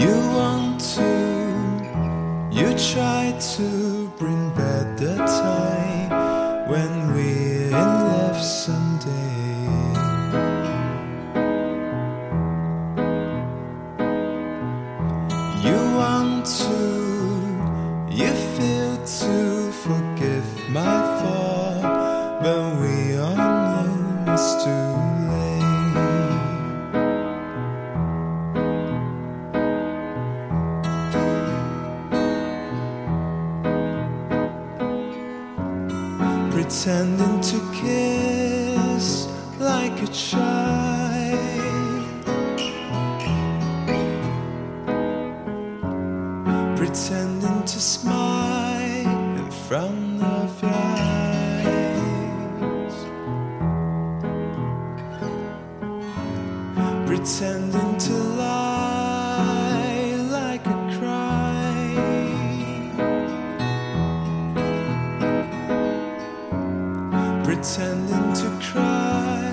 You want to, you try to bring back the time when we're in love someday. You want to, you feel to forgive my. Pretending to kiss like a child. pretending to smile in front of your eyes, pretending to lie pretending to cry.